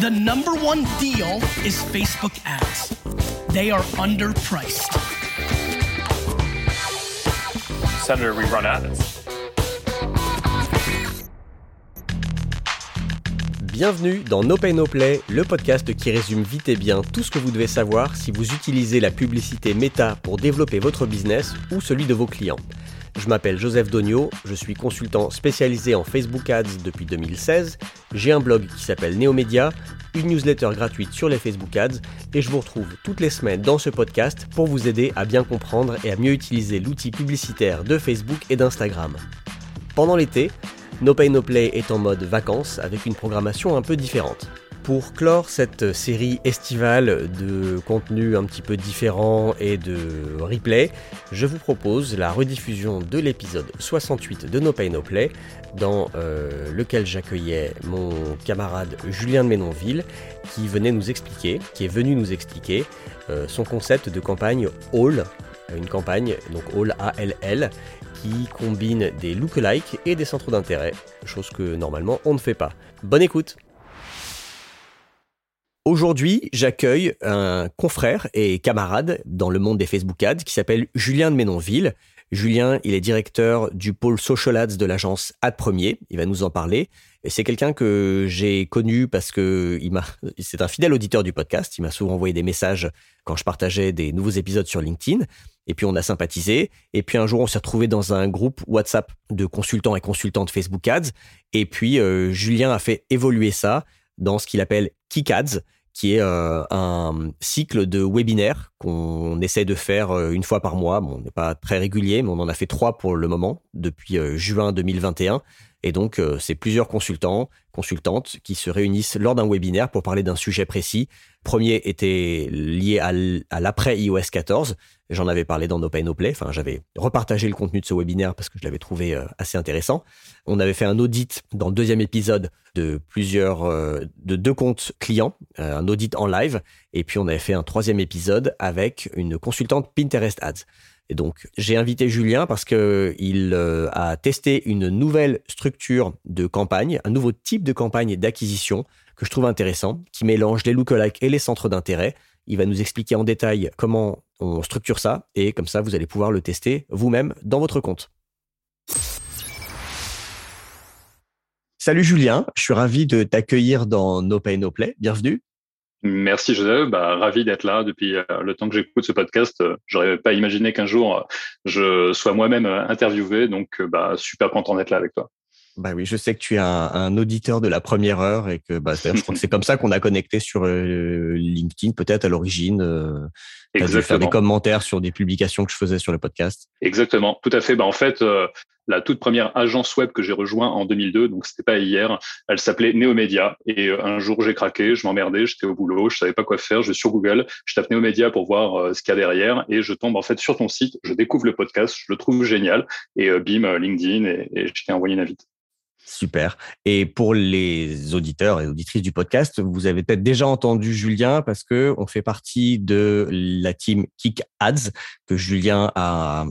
The number one deal is Facebook ads. They are underpriced. Senator, we run ads. Bienvenue dans No Pay No Play, le podcast qui résume vite et bien tout ce que vous devez savoir si vous utilisez la publicité Meta pour développer votre business ou celui de vos clients. Je m'appelle Joseph Dogno, je suis consultant spécialisé en Facebook Ads depuis 2016, j'ai un blog qui s'appelle Neomedia, une newsletter gratuite sur les Facebook Ads et je vous retrouve toutes les semaines dans ce podcast pour vous aider à bien comprendre et à mieux utiliser l'outil publicitaire de Facebook et d'Instagram. Pendant l'été, No Pay No Play est en mode vacances avec une programmation un peu différente. Pour clore cette série estivale de contenus un petit peu différents et de replay, je vous propose la rediffusion de l'épisode 68 de No Pay No Play, dans euh, lequel j'accueillais mon camarade Julien de Ménonville, qui venait nous expliquer, qui est venu nous expliquer euh, son concept de campagne All, une campagne donc All A-L-L, qui combine des lookalikes et des centres d'intérêt, chose que normalement on ne fait pas. Bonne écoute Aujourd'hui, j'accueille un confrère et camarade dans le monde des Facebook Ads qui s'appelle Julien de Ménonville. Julien, il est directeur du pôle Social Ads de l'agence Ad Premier. Il va nous en parler. C'est quelqu'un que j'ai connu parce que c'est un fidèle auditeur du podcast. Il m'a souvent envoyé des messages quand je partageais des nouveaux épisodes sur LinkedIn. Et puis on a sympathisé. Et puis un jour, on s'est retrouvé dans un groupe WhatsApp de consultants et consultantes Facebook Ads. Et puis euh, Julien a fait évoluer ça dans ce qu'il appelle Kick Ads, qui est euh, un cycle de webinaires qu'on essaie de faire euh, une fois par mois. Bon, on n'est pas très régulier, mais on en a fait trois pour le moment depuis juin 2021. Et donc, c'est plusieurs consultants, consultantes qui se réunissent lors d'un webinaire pour parler d'un sujet précis. Premier était lié à l'après iOS 14. J'en avais parlé dans No Pay No Play. Enfin, j'avais repartagé le contenu de ce webinaire parce que je l'avais trouvé euh, assez intéressant. On avait fait un audit dans le deuxième épisode de plusieurs, euh, de deux comptes clients, euh, un audit en live. Et puis, on avait fait un troisième épisode avec une consultante Pinterest Ads. Et donc, j'ai invité Julien parce que il a testé une nouvelle structure de campagne, un nouveau type de campagne d'acquisition que je trouve intéressant, qui mélange les lookalikes et les centres d'intérêt. Il va nous expliquer en détail comment on structure ça et comme ça, vous allez pouvoir le tester vous-même dans votre compte. Salut Julien, je suis ravi de t'accueillir dans No Pay No Play. Bienvenue. Merci Joseph, bah, ravi d'être là depuis euh, le temps que j'écoute ce podcast. Euh, j'aurais pas imaginé qu'un jour euh, je sois moi-même interviewé, donc bah, super content d'être là avec toi. Bah oui, je sais que tu es un, auditeur de la première heure et que bah, je crois que c'est comme ça qu'on a connecté sur euh, LinkedIn, peut-être à l'origine. Euh, Exactement. faire des commentaires sur des publications que je faisais sur le podcast. Exactement, tout à fait. Bah, en fait, euh, la toute première agence web que j'ai rejoint en 2002, donc c'était pas hier, elle s'appelait Neomedia. Et euh, un jour, j'ai craqué, je m'emmerdais, j'étais au boulot, je savais pas quoi faire, je vais sur Google, je tape Neomedia pour voir ce qu'il y a derrière et je tombe en fait sur ton site, je découvre le podcast, je le trouve génial et bim, LinkedIn et, et je t'ai envoyé une invite. Super. Et pour les auditeurs et auditrices du podcast, vous avez peut-être déjà entendu Julien parce que on fait partie de la team Kick Ads que Julien a,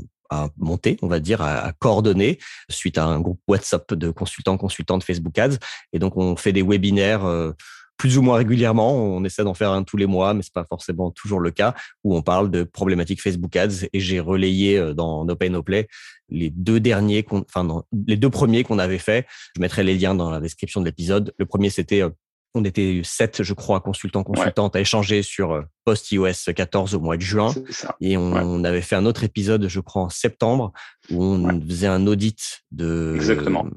monté, on va dire, à, coordonner suite à un groupe WhatsApp de consultants, consultantes Facebook Ads. Et donc, on fait des webinaires euh, plus ou moins régulièrement. On essaie d'en faire un tous les mois, mais c'est pas forcément toujours le cas, où on parle de problématiques Facebook Ads. Et j'ai relayé euh, dans Open No Play les deux derniers, enfin les deux premiers qu'on avait fait. Je mettrai les liens dans la description de l'épisode. Le premier, c'était euh, on était sept, je crois, consultants, consultantes à échanger sur euh, post-iOS 14 au mois de juin. Et on, avait fait un autre épisode, je crois, en septembre, où on faisait un audit de. Exactement.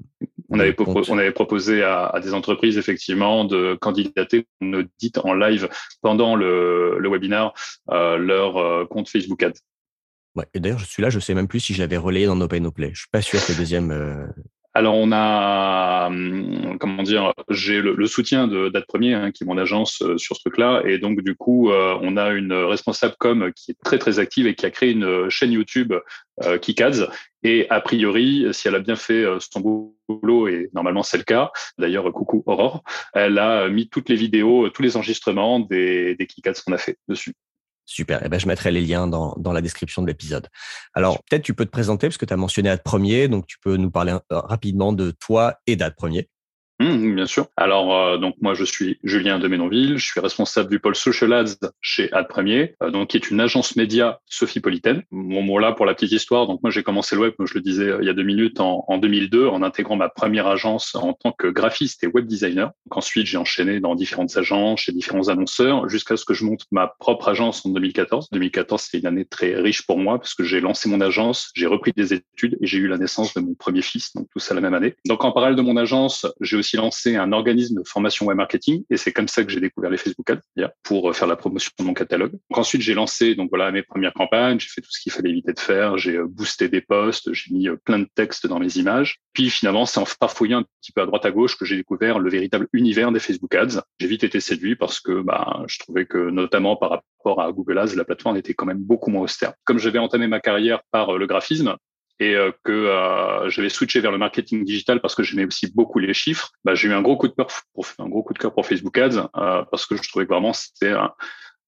On avait, on avait proposé à, des entreprises, effectivement, de candidater un audit en live pendant le, le webinaire euh, leur euh, compte Facebook Ads. Ouais, et d'ailleurs, celui-là, je sais même plus si je l'avais relayé dans Open Play. Je suis pas sûr que le deuxième alors on a, hum, comment dire, j'ai le, soutien de Date Premier, hein, qui est mon agence euh, sur ce truc-là, et donc du coup euh, on a une responsable com qui est très très active et qui a créé une chaîne YouTube euh, Kikads. Et a priori, si elle a bien fait son boulot, et normalement c'est le cas, d'ailleurs coucou Aurore, elle a mis toutes les vidéos, tous les enregistrements des, des Kikads qu'on a fait dessus. Super. Et eh ben, je mettrai les liens dans, dans la description de l'épisode. Alors, peut-être tu peux te présenter parce que tu as mentionné Ad Premier, donc tu peux nous parler euh, rapidement de toi et d'Ad Premier. Mmh, bien sûr. Alors, euh, donc moi, je suis Julien de Ménonville, je suis responsable du pôle Social Ads chez Ad Premier, euh, donc qui est une agence média Sophie-Politaine. Bon, bon, là, pour la petite histoire, donc moi, j'ai commencé le web, comme je le disais euh, il y a deux minutes, en, en 2002, en intégrant ma première agence en tant que graphiste et web designer. Donc, ensuite, j'ai enchaîné dans différentes agences, chez différents annonceurs, jusqu'à ce que je monte ma propre agence en 2014. 2014, c'est une année très riche pour moi, parce que j'ai lancé mon agence, j'ai repris des études et j'ai eu la naissance de mon premier fils, donc tout ça la même année. Donc, en parallèle de mon agence, j'ai aussi lancé un organisme de formation web marketing et c'est comme ça que j'ai découvert les Facebook Ads pour euh, faire la promotion de mon catalogue. ensuite, j'ai lancé donc voilà mes premières campagnes, j'ai fait tout ce qu'il fallait éviter de faire, j'ai euh, boosté des posts, j'ai mis euh, plein de textes dans mes images. Puis finalement, c'est en farfouillant un petit peu à droite à gauche que j'ai découvert le véritable univers des Facebook Ads. J'ai vite été séduit parce que bah, je trouvais que notamment par rapport à Google Ads, la plateforme était quand même beaucoup moins austère. Comme j'avais entamé ma carrière par le graphisme, et euh, que euh, je vais switcher vers le marketing digital parce que j'aimais aussi beaucoup les chiffres, bah, j'ai eu un gros coup de cœur pour un Facebook Ads euh, parce que je trouvais que vraiment c'était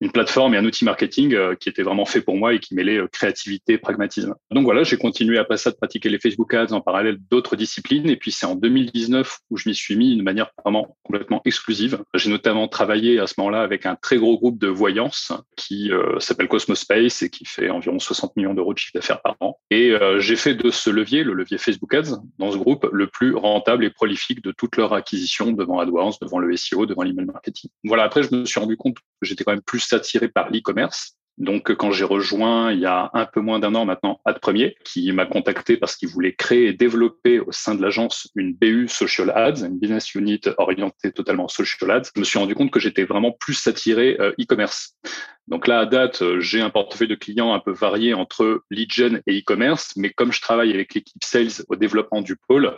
une plateforme et un outil marketing euh, qui était vraiment fait pour moi et qui mêlait euh, créativité, pragmatisme. Donc voilà, j'ai continué après ça de pratiquer les Facebook Ads en parallèle d'autres disciplines. Et puis c'est en 2019 où je m'y suis mis de manière vraiment complètement exclusive. J'ai notamment travaillé à ce moment-là avec un très gros groupe de voyance qui euh, s'appelle Cosmospace et qui fait environ 60 millions d'euros de chiffre d'affaires par an. Et j'ai fait de ce levier, le levier Facebook Ads, dans ce groupe, le plus rentable et prolifique de toute leur acquisition devant AdWords, devant le SEO, devant l'email marketing. Voilà, après, je me suis rendu compte j'étais quand même plus attiré par l'e-commerce. Donc, quand j'ai rejoint il y a un peu moins d'un an maintenant Ad Premier, qui m'a contacté parce qu'il voulait créer et développer au sein de l'agence une BU Social Ads, une business unit orientée totalement social ads, je me suis rendu compte que j'étais vraiment plus attiré euh, e-commerce. Donc là, à date, euh, j'ai un portefeuille de clients un peu varié entre lead gen et e-commerce, mais comme je travaille avec l'équipe sales au développement du pôle,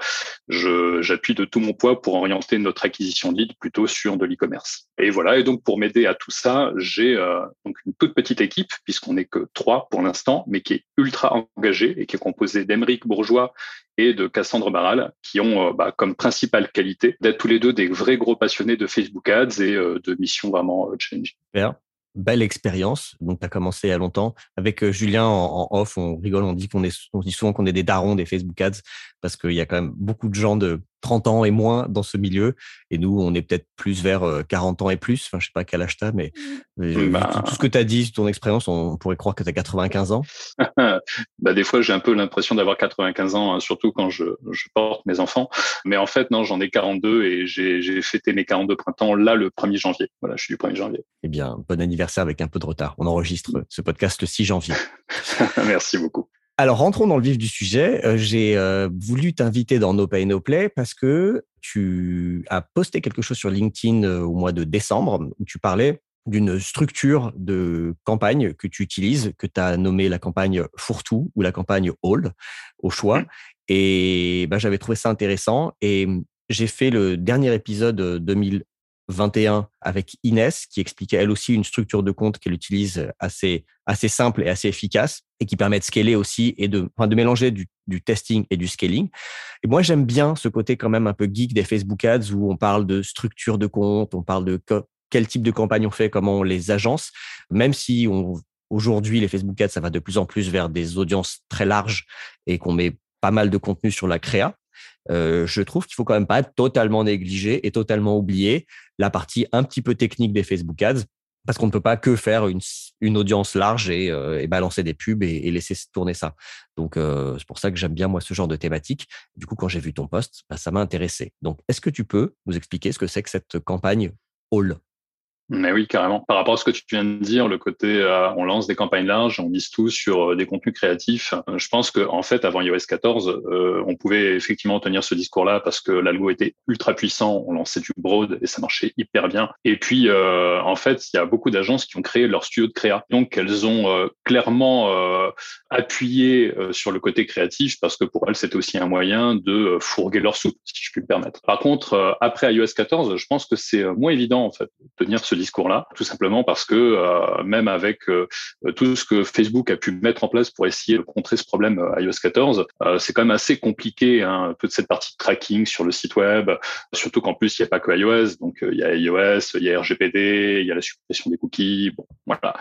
j'appuie de tout mon poids pour orienter notre acquisition de lead plutôt sur de l'e-commerce. Et voilà. Et donc pour m'aider à tout ça, j'ai euh, donc une toute petite équipe puisqu'on n'est que trois pour l'instant, mais qui est ultra engagée et qui est composée d'Emeric Bourgeois et de Cassandre Barral, qui ont euh, bah, comme principale qualité d'être tous les deux des vrais gros passionnés de Facebook Ads et de missions vraiment challenging belle expérience. Donc, tu as commencé il y a longtemps. Avec euh, Julien en, off, on rigole, on dit qu'on est, on dit souvent qu'on est des darons des Facebook Ads parce qu'il y a quand même beaucoup de gens de 30 ans et moins dans ce milieu. Et nous, on est peut-être plus vers 40 euh, ans et plus. Enfin, je sais pas quel âge tu mais mmh. bah tout ce que tu as dit, ton expérience, on pourrait croire que tu as 95 ans. bah, des fois, j'ai un peu l'impression d'avoir 95 ans, hein, surtout quand je, je, porte mes enfants. Mais en fait, non, j'en ai 42 et j'ai fêté mes 42 printemps là le 1er janvier. Voilà, je suis du 1er janvier. Eh bien, bon anniversaire avec un peu de retard. On enregistre ce podcast le 6 janvier. Merci beaucoup. Alors, rentrons dans le vif du sujet. Euh, j'ai euh, voulu t'inviter dans No Pay No Play parce que tu as posté quelque chose sur LinkedIn euh, au mois de décembre où tu parlais d'une structure de campagne que tu utilises, que tu as nommé la campagne Fourtou ou la campagne All au choix. Mmh. Et ben, j'avais trouvé ça intéressant et j'ai fait le dernier épisode 2000 21 avec Inès, qui expliquait elle aussi une structure de compte qu'elle utilise assez, assez simple et assez efficace et qui permet de scaler aussi et de, de mélanger du, du, testing et du scaling. Et moi, j'aime bien ce côté quand même un peu geek des Facebook Ads où on parle de structure de compte, on parle de quel type de campagne on fait, comment on les agence, même si on, aujourd'hui, les Facebook Ads, ça va de plus en plus vers des audiences très larges et qu'on met pas mal de contenu sur la créa. Euh, je trouve qu'il faut quand même pas totalement négliger et totalement oublier la partie un petit peu technique des Facebook Ads parce qu'on ne peut pas que faire une, une audience large et, euh, et, balancer des pubs et, et laisser tourner ça. Donc, euh, c'est pour ça que j'aime bien, moi, ce genre de thématique. Du coup, quand j'ai vu ton post, bah, ça m'a intéressé. Donc, est-ce que tu peux nous expliquer ce que c'est que cette campagne All? Mais oui, carrément. Par rapport à ce que tu viens de dire, le côté euh, on lance des campagnes larges, on mise tout sur euh, des contenus créatifs. Euh, je pense que en fait, avant iOS 14, on pouvait effectivement tenir ce discours-là parce que l'algo était ultra puissant, on lançait du broad et ça marchait hyper bien. Et puis, en fait, il y a beaucoup d'agences qui ont créé leur studio de créa. Donc, elles ont clairement appuyé sur le côté créatif parce que pour elles, c'était aussi un moyen de fourguer leur soupe, si je puis me permettre. Par contre, après iOS 14, je pense que c'est moins évident en fait de tenir ce discours-là, tout simplement parce que euh, même avec euh, tout ce que Facebook a pu mettre en place pour essayer de contrer ce problème euh, iOS 14, c'est quand même assez compliqué, hein, toute cette partie de tracking sur le site web, surtout qu'en plus, il n'y a pas que iOS, donc il y a iOS, il y a RGPD, il y a la suppression des cookies, voilà.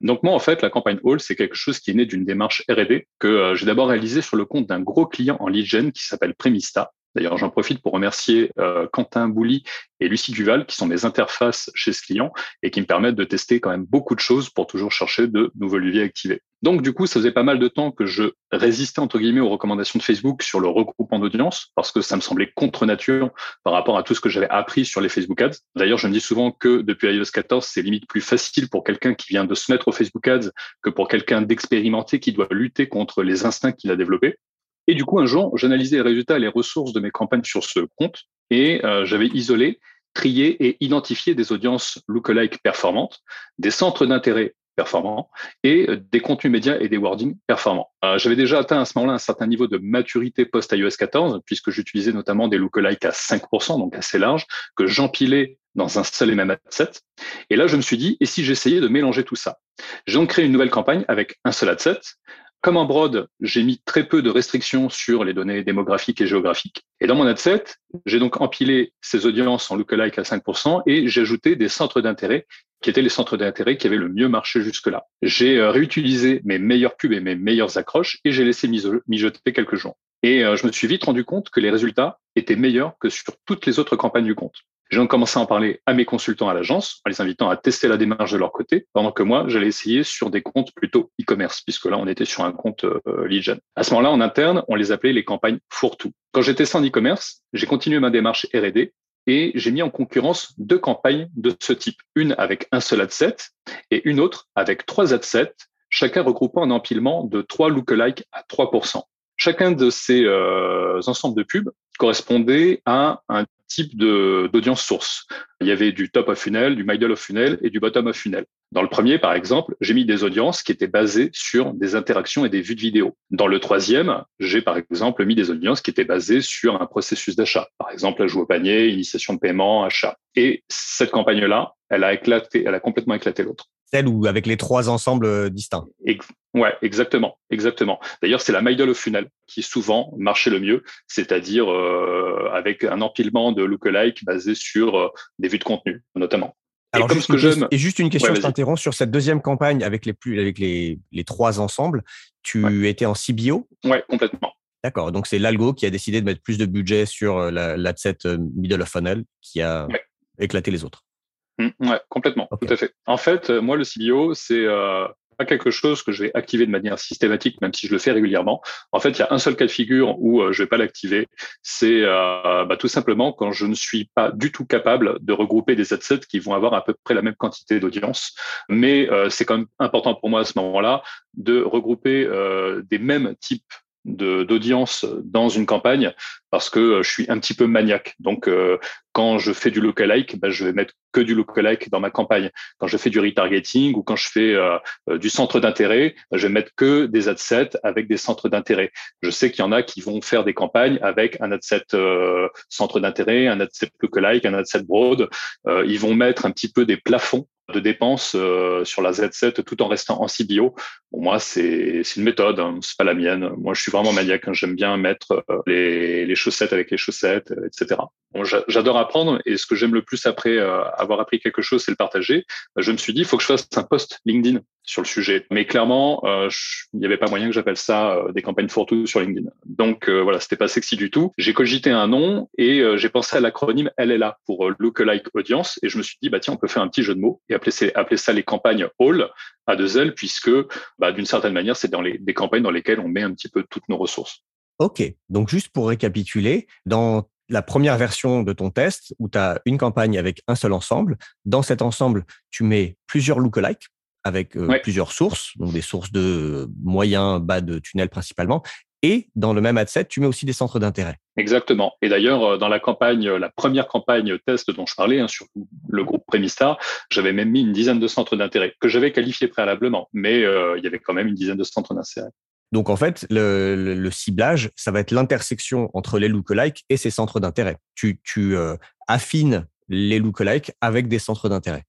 Donc moi, en fait, la campagne All, c'est quelque chose qui est né d'une démarche R&D que j'ai d'abord réalisé sur le compte d'un gros client en lead qui s'appelle Premista, D'ailleurs, j'en profite pour remercier euh, Quentin Bouly et Lucie Duval, qui sont mes interfaces chez ce client et qui me permettent de tester quand même beaucoup de choses pour toujours chercher de nouveaux leviers activés. Donc, du coup, ça faisait pas mal de temps que je résistais, entre guillemets, aux recommandations de Facebook sur le regroupement d'audience, parce que ça me semblait contre nature par rapport à tout ce que j'avais appris sur les Facebook Ads. D'ailleurs, je me dis souvent que depuis iOS 14, c'est limite plus facile pour quelqu'un qui vient de se mettre au Facebook Ads que pour quelqu'un d'expérimenté qui doit lutter contre les instincts qu'il a développés. Et du coup, un jour, j'analysais les résultats et les ressources de mes campagnes sur ce compte et euh, j'avais isolé, trié et identifié des audiences lookalike performantes, des centres d'intérêt performants et euh, des contenus médias et des wordings performants. Euh, j'avais déjà atteint à ce moment-là un certain niveau de maturité post-iOS 14 puisque j'utilisais notamment des lookalike à 5%, donc assez large, que j'empilais dans un seul et même adset. Et là, je me suis dit, et si j'essayais de mélanger tout ça? J'ai donc créé une nouvelle campagne avec un seul adset, comme en Broad, j'ai mis très peu de restrictions sur les données démographiques et géographiques. Et dans mon adset, j'ai donc empilé ces audiences en lookalike à 5% et j'ai ajouté des centres d'intérêt qui étaient les centres d'intérêt qui avaient le mieux marché jusque-là. J'ai euh, réutilisé mes meilleures pubs et mes meilleures accroches et j'ai laissé mijoter quelques jours. Et euh, je me suis vite rendu compte que les résultats étaient meilleurs que sur toutes les autres campagnes du compte. J'ai donc commencé à en parler à mes consultants à l'agence, en les invitant à tester la démarche de leur côté, pendant que moi, j'allais essayer sur des comptes plutôt e-commerce, puisque là, on était sur un compte euh, lead gen. À ce moment-là, en interne, on les appelait les campagnes fourre-tout. Quand j'étais sans e-commerce, j'ai continué ma démarche R&D et j'ai mis en concurrence deux campagnes de ce type. Une avec un seul adset et une autre avec trois adsets, chacun regroupant un empilement de trois lookalike à 3%. Chacun de ces euh, ensembles de pubs correspondait à un type d'audience source. Il y avait du top of funnel, du middle of funnel et du bottom of funnel. Dans le premier, par exemple, j'ai mis des audiences qui étaient basées sur des interactions et des vues de vidéo. Dans le troisième, j'ai par exemple mis des audiences qui étaient basées sur un processus d'achat. Par exemple, ajout au panier, initiation de paiement, achat. Et cette campagne-là, elle a éclaté, elle a complètement éclaté l'autre ou avec les trois ensembles euh, distincts. ouais, exactement, exactement. D'ailleurs, c'est la middle of funnel qui souvent marchait le mieux, c'est-à-dire euh, avec un empilement de lookalike basé sur euh, des vues de contenu, notamment. Alors, et, juste que une, et juste une question, je t'interromps sur cette deuxième campagne avec les plus, avec les, les trois ensembles. Tu étais en CBO Ouais, complètement. D'accord. Donc, c'est l'algo qui a décidé de mettre plus de budget sur l'adset middle of funnel qui a éclaté les autres. Mmh, ouais, complètement, tout à fait. En fait, euh, moi, le CBO, c'est euh, pas quelque chose que je vais activer de manière systématique, même si je le fais régulièrement. En fait, il y a un seul cas de figure où euh, je vais pas l'activer. C'est euh, bah, tout simplement quand je ne suis pas du tout capable de regrouper des adsets qui vont avoir à peu près la même quantité d'audience. Mais c'est quand même important pour moi à ce moment-là de regrouper des mêmes types d'audience dans une campagne parce que euh, je suis un petit peu maniaque. Donc, euh, quand je fais du lookalike, ben, je vais mettre que du lookalike dans ma campagne. Quand je fais du retargeting ou quand je fais euh, du centre d'intérêt, ben, je vais mettre que des adsets avec des centres d'intérêt. Je sais qu'il y en a qui vont faire des campagnes avec un adset centre d'intérêt, un adset lookalike, un adset broad. ils vont mettre un petit peu des plafonds de dépenses euh, sur la Z7 tout en restant en CBO. Pour moi, c'est une méthode, hein, c'est pas la mienne. Moi, je suis vraiment maniaque. Hein. J'aime bien mettre euh, les, les, chaussettes avec les chaussettes, euh, etc. J'adore apprendre et ce que j'aime le plus après avoir appris quelque chose, c'est le partager. Je me suis dit, il faut que je fasse un post LinkedIn sur le sujet. Mais clairement, euh, il n'y avait pas moyen que j'appelle ça euh, des campagnes pour tout sur LinkedIn. Donc euh, voilà, c'était pas sexy du tout. J'ai cogité un nom et j'ai pensé à l'acronyme LLA pour Lookalike Audience et je me suis dit bah tiens, on peut faire un petit jeu de mots et appeler, ça les campagnes All à deux L puisque bah, d'une certaine manière, c'est dans les campagnes dans lesquelles on met un petit peu toutes nos ressources. OK. Donc juste pour récapituler, dans la première version de ton test où tu as une campagne avec un seul ensemble. Dans cet ensemble, tu mets plusieurs lookalikes avec euh, plusieurs sources, donc des sources de moyens, bas de tunnel principalement. Et dans le même adset, tu mets aussi des centres d'intérêt. Exactement. Et d'ailleurs, euh, dans la campagne, la première campagne test dont je parlais, hein, sur le groupe Premistar, j'avais même mis une dizaine de centres d'intérêt que j'avais qualifiés préalablement, mais euh, il y avait quand même une dizaine de centres d'intérêt. Donc en fait, le, ciblage, ça va être l'intersection entre les lookalikes et ces centres d'intérêt. Tu, tu affines les lookalikes avec des centres d'intérêt.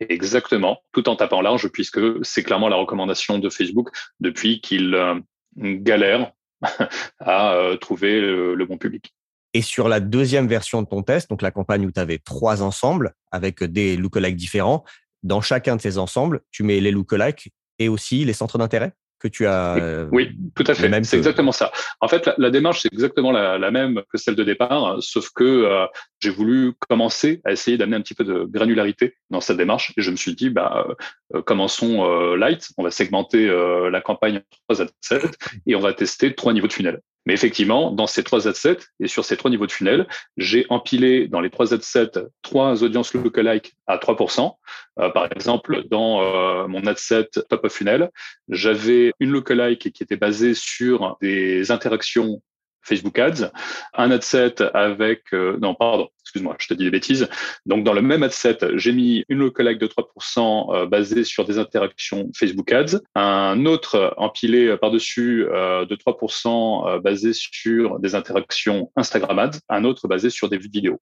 Exactement, tout en tapant large, puisque c'est clairement la recommandation de Facebook depuis qu'il euh, galère à euh, trouver le, bon public. Et sur la deuxième version de ton test, donc la campagne où tu avais trois ensembles avec des lookalikes différents, dans chacun de ces ensembles, tu mets les lookalikes et aussi les centres d'intérêt? Que tu as. Euh, oui, tout à fait. C'est exactement ça. En fait, la, démarche, c'est exactement la, même que celle de départ, sauf que euh, j'ai voulu commencer à essayer d'amener un petit peu de granularité dans cette démarche. Et je me suis dit, bah, euh, commençons light. On va segmenter la campagne en trois assets et on va tester trois niveaux de funnel. Mais effectivement, dans ces trois adsets et sur ces trois niveaux de funnel, j'ai empilé dans les trois adsets trois audiences lookalike à 3%. Euh, par exemple, dans euh, mon adset top of funnel, j'avais une lookalike qui était basée sur des interactions Facebook Ads, un ad set avec, euh, non, pardon, excuse-moi, je te dis des bêtises. Donc, dans le même ad set, j'ai mis une lookalike de 3% euh, basée sur des interactions Facebook Ads, un autre empilé par-dessus euh, de 3% basé sur des interactions Instagram Ads, un autre basé sur des vidéos.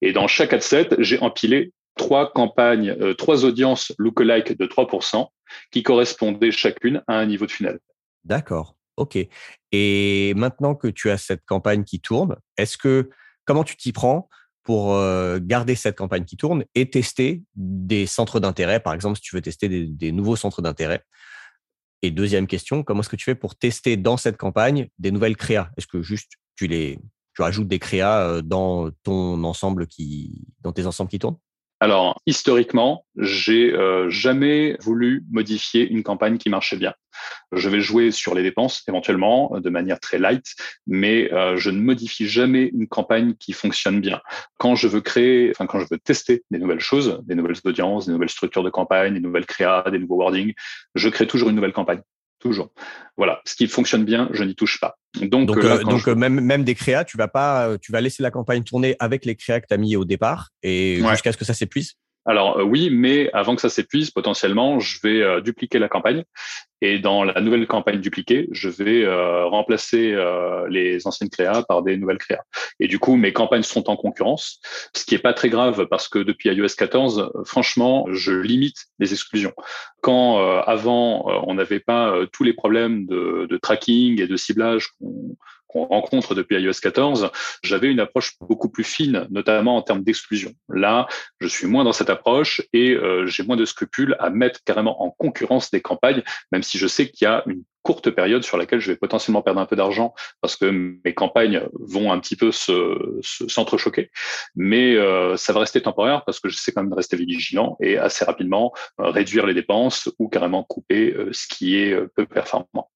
Et dans chaque ad set, j'ai empilé trois campagnes, trois audiences lookalike de 3% qui correspondaient chacune à un niveau de funnel. D'accord. Ok. Et maintenant que tu as cette campagne qui tourne, est-ce que comment tu t'y prends pour garder cette campagne qui tourne et tester des centres d'intérêt, par exemple, si tu veux tester des, nouveaux centres d'intérêt Et deuxième question, comment est-ce que tu fais pour tester dans cette campagne des nouvelles créas? Est-ce que juste tu les tu rajoutes des créas dans ton ensemble qui dans tes ensembles qui tournent? Alors, historiquement, j'ai jamais voulu modifier une campagne qui marchait bien. Je vais jouer sur les dépenses éventuellement de manière très light, mais euh, je ne modifie jamais une campagne qui fonctionne bien. Quand je veux créer, enfin quand je veux tester des nouvelles choses, des nouvelles audiences, des nouvelles structures de campagne, des nouvelles créas, des nouveaux wordings, je crée toujours une nouvelle campagne toujours. Voilà, ce qui fonctionne bien, je n'y touche pas. Donc, donc, euh, euh, même, même des créas, tu vas pas, euh, tu vas laisser la campagne tourner avec les créas que tu as mis au départ et jusqu'à ce que ça s'épuise? Alors euh, oui, mais avant que ça s'épuise, potentiellement, je vais euh, dupliquer la campagne. Et dans la nouvelle campagne dupliquée, je vais euh, remplacer les anciennes créas par des nouvelles créas. Et du coup, mes campagnes sont en concurrence, ce qui est pas très grave parce que depuis iOS 14, franchement, je limite les exclusions. Quand avant, on n'avait pas tous les problèmes de, tracking et de ciblage qu'on rencontre depuis iOS 14, j'avais une approche beaucoup plus fine, notamment en termes d'exclusion. Là, je suis moins dans cette approche et euh, j'ai moins de scrupules à mettre carrément en concurrence des campagnes, même si je sais qu'il y a une courte période sur laquelle je vais potentiellement perdre un peu d'argent parce que mes campagnes vont un petit peu se, s'entrechoquer. Mais euh, ça va rester temporaire parce que je sais quand même de rester vigilant et assez rapidement euh, réduire les dépenses ou carrément couper ce qui est peu performant.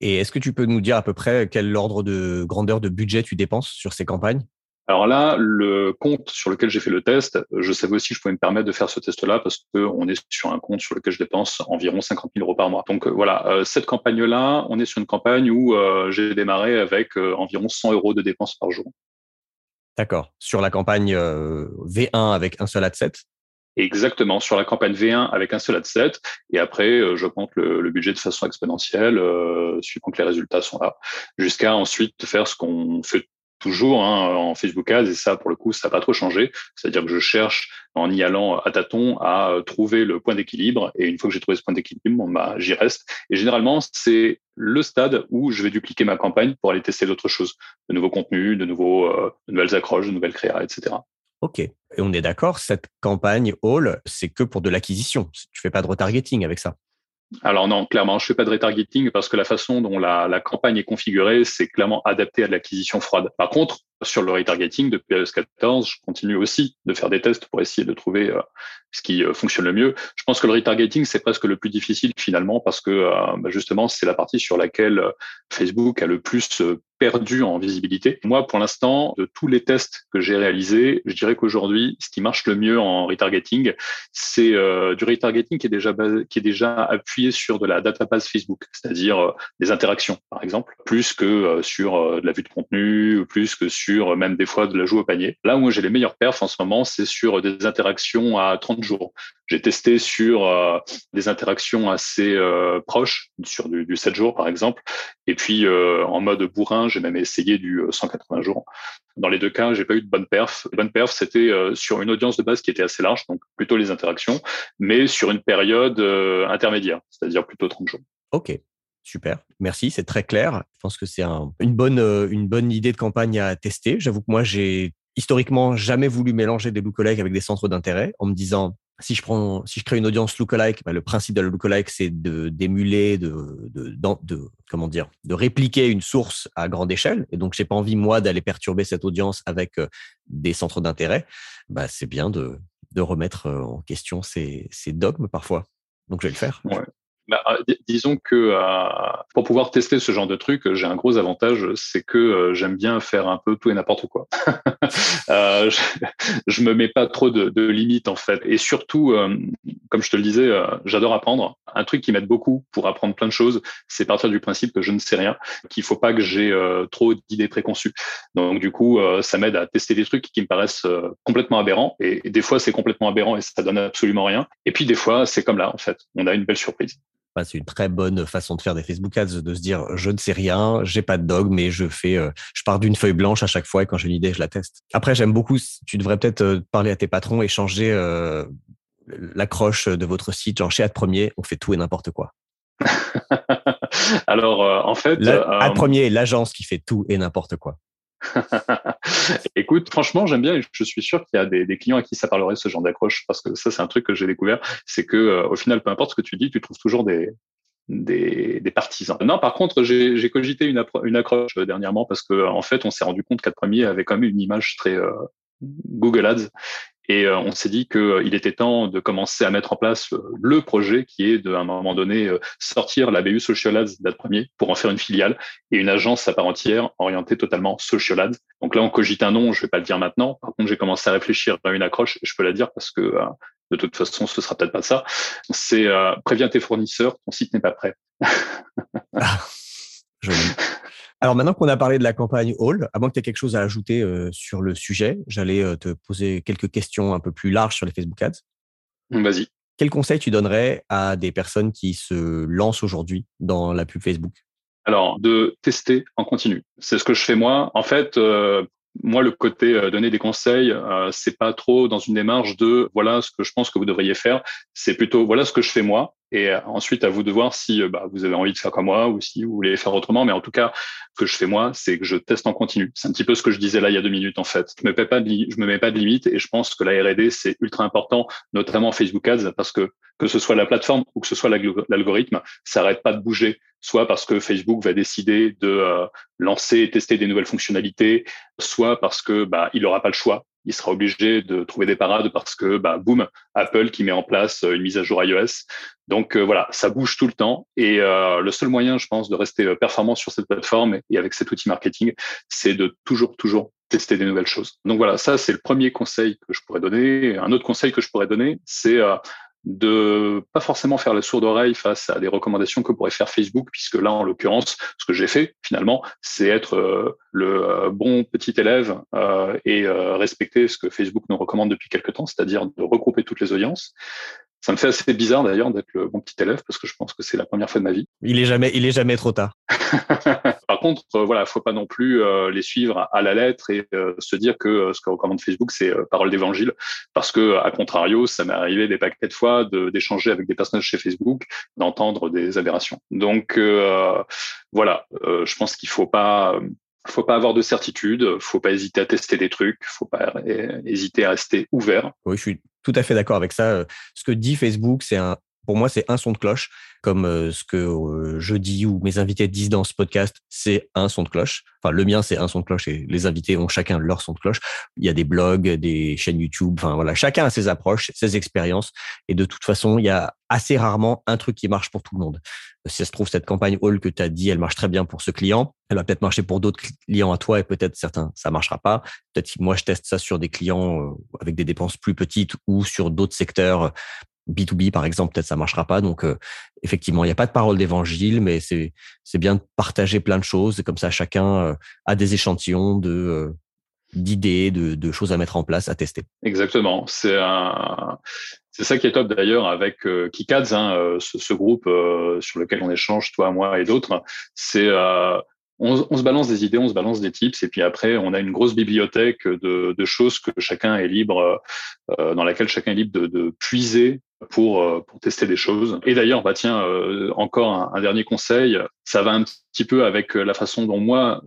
Et est-ce que tu peux nous dire à peu près quel ordre de grandeur de budget tu dépenses sur ces campagnes? Alors là, le compte sur lequel j'ai fait le test, je savais aussi que je pouvais me permettre de faire ce test-là parce qu'on est sur un compte sur lequel je dépense environ 50 000 euros par mois. Donc euh, voilà, euh, cette campagne-là, on est sur une campagne où euh, j'ai démarré avec environ 100 euros de dépenses par jour. D'accord. Sur la campagne V1 avec un seul ad set Exactement, sur la campagne V1 avec un seul ad set. Et après, je compte le, budget de façon exponentielle, euh, suivant que les résultats sont là, jusqu'à ensuite faire ce qu'on fait toujours hein, en Facebook Ads. Et ça, pour le coup, ça n'a pas trop changé. C'est-à-dire que je cherche, en y allant à tâtons, à trouver le point d'équilibre. Et une fois que j'ai trouvé ce point d'équilibre, bah, j'y reste. Et généralement, c'est le stade où je vais dupliquer ma campagne pour aller tester d'autres choses, de nouveaux contenus, de, nouveaux, euh, de nouvelles accroches, de nouvelles créas, etc. Ok. Et on est d'accord, cette campagne All, c'est que pour de l'acquisition. Tu fais pas de retargeting avec ça. Alors non, clairement, je fais pas de retargeting parce que la façon dont la, la campagne est configurée, c'est clairement adapté à de l'acquisition froide. Par contre, sur le retargeting, depuis iOS 14, je continue aussi de faire des tests pour essayer de trouver euh, ce qui euh, fonctionne le mieux. Je pense que le retargeting, c'est presque le plus difficile finalement parce que euh, bah, justement, c'est la partie sur laquelle Facebook a le plus perdu en visibilité. Moi, pour l'instant, de tous les tests que j'ai réalisés, je dirais qu'aujourd'hui, ce qui marche le mieux en retargeting, c'est du retargeting qui est déjà qui est déjà appuyé sur de la database Facebook, c'est-à-dire des interactions, par exemple, plus que sur de la vue de contenu, plus que sur même des fois de la joue au panier. Là où j'ai les meilleurs perfs en ce moment, c'est sur des interactions à 30 jours. J'ai testé sur euh, des interactions assez euh, proches, sur du, du, 7 jours par exemple. Et puis euh, en mode bourrin, j'ai même essayé du 180 jours. Dans les deux cas, j'ai pas eu de bonne perf. Les bonnes perfs, c'était sur une audience de base qui était assez large, donc plutôt les interactions, mais sur une période intermédiaire, c'est-à-dire plutôt 30 jours. Ok. Super, merci, c'est très clair. Je pense que c'est une, bonne, euh, une bonne idée de campagne à tester. J'avoue que moi, j'ai historiquement jamais voulu mélanger des lookalikes avec des centres d'intérêt en me disant si je prends, si je crée une audience lookalike, bah, le principe de la lookalike, c'est de d'émuler, de, de, répliquer une source à grande échelle. Et donc, j'ai pas envie moi d'aller perturber cette audience avec euh, des centres d'intérêt. Bah, c'est bien de, remettre euh, en question ces, ces dogmes parfois. Donc, je vais le faire. Bah, euh, disons que euh, pour pouvoir tester ce genre de truc, j'ai un gros avantage, c'est que euh, j'aime bien faire un peu tout et n'importe quoi. euh, je, je, me mets pas trop de, limites en fait, et surtout, euh, comme je te le disais, euh, j'adore apprendre. Un truc qui m'aide beaucoup pour apprendre plein de choses, c'est partir du principe que je ne sais rien, qu'il faut pas que j'ai trop d'idées préconçues. Donc du coup, ça m'aide à tester des trucs qui me paraissent complètement aberrants, et, et des fois c'est complètement aberrant et ça donne absolument rien. Et puis des fois, c'est comme là en fait, on a une belle surprise c'est une très bonne façon de faire des Facebook Ads, de se dire je ne sais rien, j'ai pas de dog, mais je fais, euh, je pars d'une feuille blanche à chaque fois et quand j'ai une idée, je la teste. Après, j'aime beaucoup. Tu devrais peut-être euh, parler à tes patrons et changer euh, l'accroche de votre site. Genre chez Ad Premier, on fait tout et n'importe quoi. Alors, en fait, Ad Premier est l'agence qui fait tout et n'importe quoi. Écoute, franchement, j'aime bien et je suis sûr qu'il y a des, clients à qui ça parlerait ce genre d'accroche parce que ça, c'est un truc que j'ai découvert. C'est que euh, au final, peu importe ce que tu dis, tu trouves toujours des, partisans. Non, par contre, j'ai cogité une, accroche euh, dernièrement parce que en fait, on s'est rendu compte qu'Ad Premier avait quand même une image très euh, Google Ads et euh, on s'est dit qu'il euh, était temps de commencer à mettre en place euh, le projet qui est de, à un moment donné, sortir la BU Social Ads date premier pour en faire une filiale et une agence à part entière orientée totalement Social Ads. Donc là, on cogite un nom, je vais pas le dire maintenant. Par contre, j'ai commencé à réfléchir à une accroche et je peux la dire parce que de toute façon, ce sera peut-être pas ça. C'est préviens tes fournisseurs, ton site n'est pas prêt. ah. Alors maintenant qu'on a parlé de la campagne Hall, à moins que tu aies quelque chose à ajouter euh, sur le sujet, j'allais euh, te poser quelques questions un peu plus larges sur les Facebook Ads. Vas-y. Quel conseil tu donnerais à des personnes qui se lancent aujourd'hui dans la pub Facebook? Alors, de tester en continu. C'est ce que je fais moi. En fait, euh, moi, le côté donner des conseils, c'est pas trop dans une démarche de voilà ce que je pense que vous devriez faire. C'est plutôt voilà ce que je fais moi. Et euh, ensuite, à vous de voir si bah, vous avez envie de faire comme moi ou si vous voulez faire autrement. Mais en tout cas, ce que je fais moi, c'est que je teste en continu. C'est un petit peu ce que je disais là il y a deux minutes en fait. Je me mets pas de, je me mets pas de limite et je pense que la R&D c'est ultra important, notamment Facebook Ads, parce que que ce soit la plateforme ou que ce soit l'algorithme, ça arrête pas de bouger soit parce que Facebook va décider de euh, lancer et tester des nouvelles fonctionnalités, soit parce que bah, il n'aura pas le choix. Il sera obligé de trouver des parades parce que, bah, boum, Apple qui met en place euh, une mise à jour iOS. Donc euh, voilà, ça bouge tout le temps. Et euh, le seul moyen, je pense, de rester performant sur cette plateforme et avec cet outil marketing, c'est de toujours, toujours tester des nouvelles choses. Donc voilà, ça c'est le premier conseil que je pourrais donner. Un autre conseil que je pourrais donner, c'est de pas forcément faire la sourde oreille face à des recommandations que pourrait faire Facebook, puisque là, en l'occurrence, ce que j'ai fait finalement, c'est être euh, le euh, bon petit élève euh, et respecter ce que Facebook nous recommande depuis quelque temps, c'est-à-dire de regrouper toutes les audiences. Ça me fait assez bizarre d'ailleurs d'être le bon petit élève parce que je pense que c'est la première fois de ma vie. Il est jamais, il est jamais trop tard. Par contre, euh, voilà, faut pas non plus euh, les suivre à, la lettre et euh, se dire que ce que recommande Facebook c'est parole d'évangile, parce que à contrario, ça m'est arrivé des paquets de fois d'échanger avec des personnages chez Facebook, d'entendre des aberrations. Donc voilà, je pense qu'il faut pas faut pas avoir de certitude, faut pas hésiter à tester des trucs, faut pas hésiter à rester ouvert. Oui, je suis tout à fait d'accord avec ça. Ce que dit Facebook, c'est un, pour moi, c'est un son de cloche, comme euh, ce que euh, je dis ou mes invités disent dans ce podcast, c'est un son de cloche. Enfin, le mien, c'est un son de cloche et les invités ont chacun leur son de cloche. Il y a des blogs, des chaînes YouTube, enfin voilà, chacun a ses approches, ses expériences. Et de toute façon, il y a assez rarement un truc qui marche pour tout le monde. Si ça se trouve, cette campagne All que tu as dit, elle marche très bien pour ce client. Elle va peut-être marcher pour d'autres clients à toi et peut-être certains, ça marchera pas. Peut-être que moi, je teste ça sur des clients euh, avec des dépenses plus petites ou sur d'autres secteurs B2B, par exemple, peut-être ça marchera pas. Donc, euh, effectivement, il n'y a pas de parole d'évangile, mais c'est c'est bien de partager plein de choses. Comme ça, chacun euh, a des échantillons de euh, d'idées, de, de, choses à mettre en place, à tester. Exactement. C'est un, c'est ça qui est top d'ailleurs avec euh, Kikads, hein, ce, ce, groupe sur lequel on échange, toi, moi et d'autres. C'est on, se balance des idées, on se balance des tips, et puis après, on a une grosse bibliothèque de, choses que chacun est libre, euh, dans laquelle chacun est libre de, puiser pour, euh, pour tester des choses. Et d'ailleurs, bah tiens, euh, encore un, un, dernier conseil, ça va un petit peu avec la façon dont moi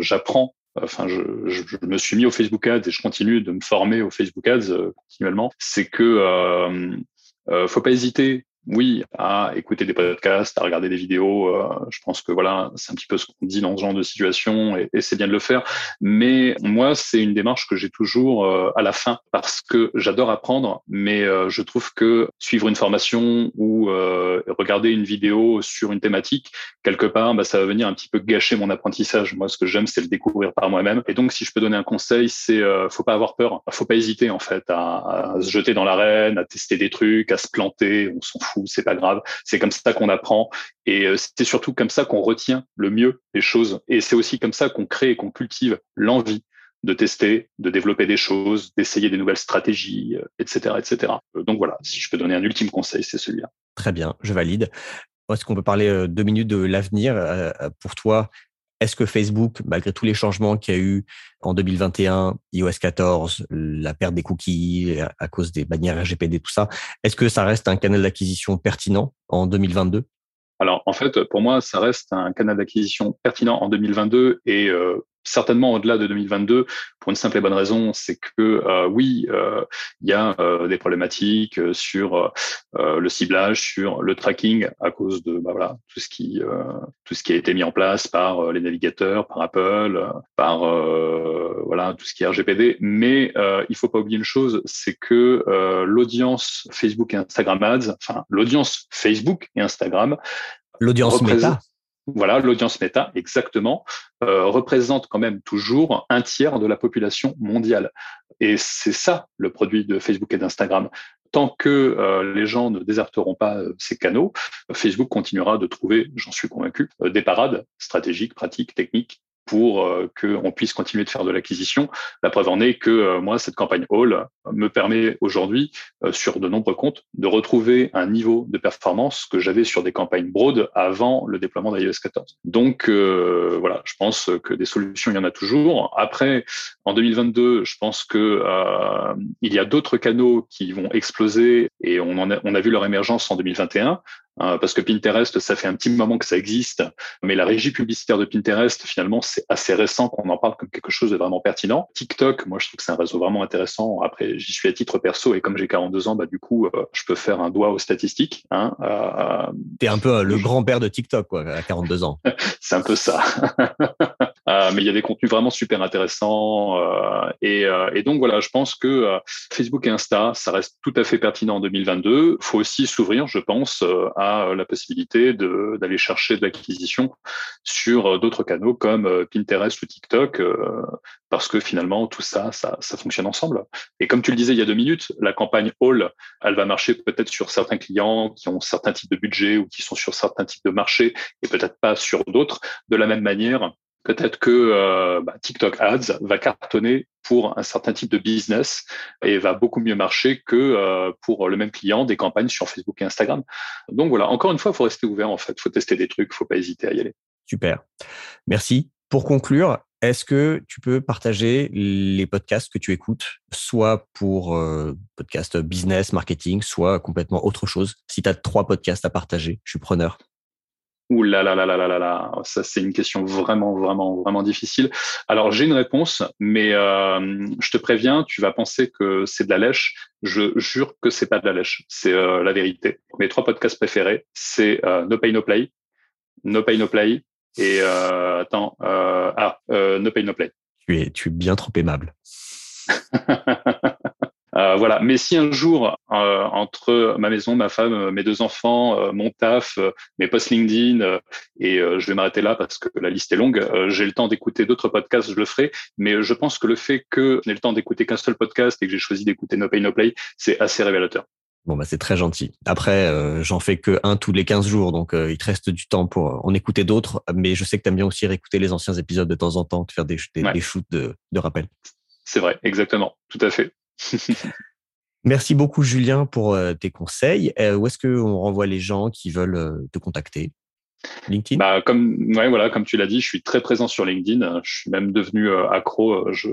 j'apprends enfin, je, je, me suis mis au Facebook Ads et je continue de me former au Facebook Ads continuellement, c'est que euh, faut pas hésiter oui, à écouter des podcasts, à regarder des vidéos. Euh, je pense que voilà, c'est un petit peu ce qu'on dit dans ce genre de situation et, c'est bien de le faire. Mais moi, c'est une démarche que j'ai toujours euh, à la fin parce que j'adore apprendre, mais euh, je trouve que suivre une formation ou regarder une vidéo sur une thématique, quelque part, bah, ça va venir un petit peu gâcher mon apprentissage. Moi, ce que j'aime, c'est le découvrir par moi-même. Et donc, si je peux donner un conseil, c'est faut pas avoir peur, faut pas hésiter en fait à, à se jeter dans l'arène, à tester des trucs, à se planter. On s'en fout c'est pas grave. C'est comme ça qu'on apprend et euh, c'est surtout comme ça qu'on retient le mieux les choses. Et c'est aussi comme ça qu'on crée et qu'on cultive l'envie de tester, de développer des choses, d'essayer des nouvelles stratégies, etc., euh, etc. Euh, donc voilà, si je peux donner un ultime conseil, c'est celui-là. Très bien, je valide. Est-ce qu'on peut parler deux minutes de l'avenir pour toi est-ce que Facebook, malgré tous les changements qu'il y a eu en 2021, iOS 14, la perte des cookies à cause des bannières RGPD, tout ça, est-ce que ça reste un canal d'acquisition pertinent en 2022 alors en fait, pour moi, ça reste un canal d'acquisition pertinent en 2022 et euh, certainement au-delà de 2022 pour une simple et bonne raison, c'est que euh, oui, euh, il y a euh, des problématiques sur le ciblage, sur le tracking à cause de bah, voilà tout ce qui tout ce qui a été mis en place par les navigateurs, par Apple, par voilà tout ce qui est RGPD. Mais il faut pas oublier une chose, c'est que l'audience Facebook et Instagram Ads, enfin l'audience Facebook et Instagram, l'audience Meta voilà, l'audience méta, exactement, euh, représente quand même toujours un tiers de la population mondiale. Et c'est ça le produit de Facebook et d'Instagram. Tant que euh, les gens ne déserteront pas euh, ces canaux, Facebook continuera de trouver, j'en suis convaincu, des parades stratégiques, pratiques, techniques pour euh, qu'on puisse continuer de faire de l'acquisition. La preuve en est que euh, moi, cette campagne All me permet aujourd'hui, euh, sur de nombreux comptes, de retrouver un niveau de performance que j'avais sur des campagnes broad avant le déploiement d'iOS 14. Donc voilà, je pense que des solutions, il y en a toujours. Après, en 2022, je pense que il y a d'autres canaux qui vont exploser et on, en a, on a vu leur émergence en 2021. Hein, parce que Pinterest, ça fait un petit moment que ça existe, mais la régie publicitaire de Pinterest, finalement, c'est assez récent qu'on en parle comme quelque chose de vraiment pertinent. TikTok, moi, je trouve que c'est un réseau vraiment intéressant. Après, j'y suis à titre perso et comme j'ai 42 ans, bah, du coup, euh, je peux faire un doigt aux statistiques. Hein, euh, T'es un peu le grand-père de TikTok, quoi, à 42 ans. c'est un peu ça. Euh, mais il y a des contenus vraiment super intéressants. Euh, et, euh, et, donc voilà, je pense que Facebook et Insta, ça reste tout à fait pertinent en 2022. Il faut aussi s'ouvrir, je pense, à la possibilité d'aller chercher de l'acquisition sur d'autres canaux comme Pinterest ou TikTok, parce que finalement tout ça, ça, ça fonctionne ensemble. Et comme tu le disais il y a deux minutes, la campagne All, elle va marcher peut-être sur certains clients qui ont certains types de budget ou qui sont sur certains types de marchés et peut-être pas sur d'autres. De la même manière, peut-être que euh, bah, TikTok Ads va cartonner pour un certain type de business et va beaucoup mieux marcher que euh, pour le même client des campagnes sur Facebook et Instagram. Donc voilà, encore une fois, il faut rester ouvert en fait, il faut tester des trucs, il faut pas hésiter à y aller. Super. Merci. Pour conclure, est-ce que tu peux partager les podcasts que tu écoutes, soit pour euh, podcast business, marketing, soit complètement autre chose? Si tu as trois podcasts à partager, je suis preneur. Ouh là là là là là là ça c'est une question vraiment vraiment vraiment difficile. Alors j'ai une réponse, mais euh, je te préviens, tu vas penser que c'est de la lèche. Je jure que c'est pas de la lèche, c'est euh, la vérité. Mes trois podcasts préférés, c'est euh, No Pay No Play, No Pay No Play et attends ah No Pay No Play. Tu es tu es bien trop aimable. Euh, voilà. Mais si un jour, euh, entre ma maison, ma femme, mes deux enfants, euh, mon taf, mes posts LinkedIn, et je vais m'arrêter là parce que la liste est longue, j'ai le temps d'écouter d'autres podcasts, je le ferai. Mais je pense que le fait que je n'ai le temps d'écouter qu'un seul podcast et que j'ai choisi d'écouter No Pay No Play, c'est assez révélateur. Bon, bah, c'est très gentil. Après, j'en fais que un tous les 15 jours, donc il te reste du temps pour en écouter d'autres. Mais je sais que tu aimes bien aussi réécouter les anciens épisodes de temps en temps, te faire des, des, shoots de, de rappel. C'est vrai, exactement, tout à fait. Merci beaucoup, Julien, pour euh, tes conseils. Euh, où est-ce qu'on renvoie les gens qui veulent euh, te contacter? LinkedIn? Bah, comme, ouais, voilà, comme tu l'as dit, je suis très présent sur LinkedIn. Je suis même devenu accro. Je,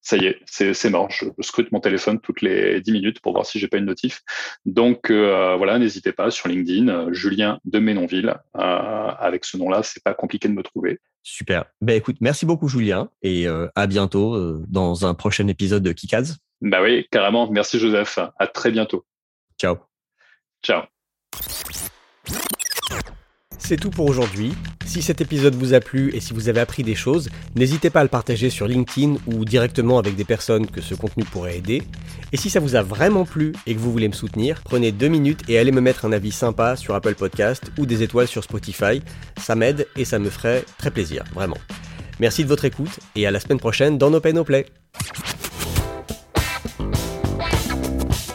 ça y est, c'est mort. Je, scrute mon téléphone toutes les 10 minutes pour voir si j'ai pas une notif. Donc voilà, n'hésitez pas sur LinkedIn, Julien de Ménonville. avec ce nom-là, c'est pas compliqué de me trouver. Super. Ben écoute, merci beaucoup Julien et à bientôt dans un prochain épisode de Kikaz. Bah oui, carrément. Merci Joseph. À très bientôt. Ciao. Ciao. C'est tout pour aujourd'hui. Si cet épisode vous a plu et si vous avez appris des choses, n'hésitez pas à le partager sur LinkedIn ou directement avec des personnes que ce contenu pourrait aider. Et si ça vous a vraiment plu et que vous voulez me soutenir, prenez deux minutes et allez me mettre un avis sympa sur Apple Podcast ou des étoiles sur Spotify. Ça m'aide et ça me ferait très plaisir, vraiment. Merci de votre écoute et à la semaine prochaine dans No Pay No Play.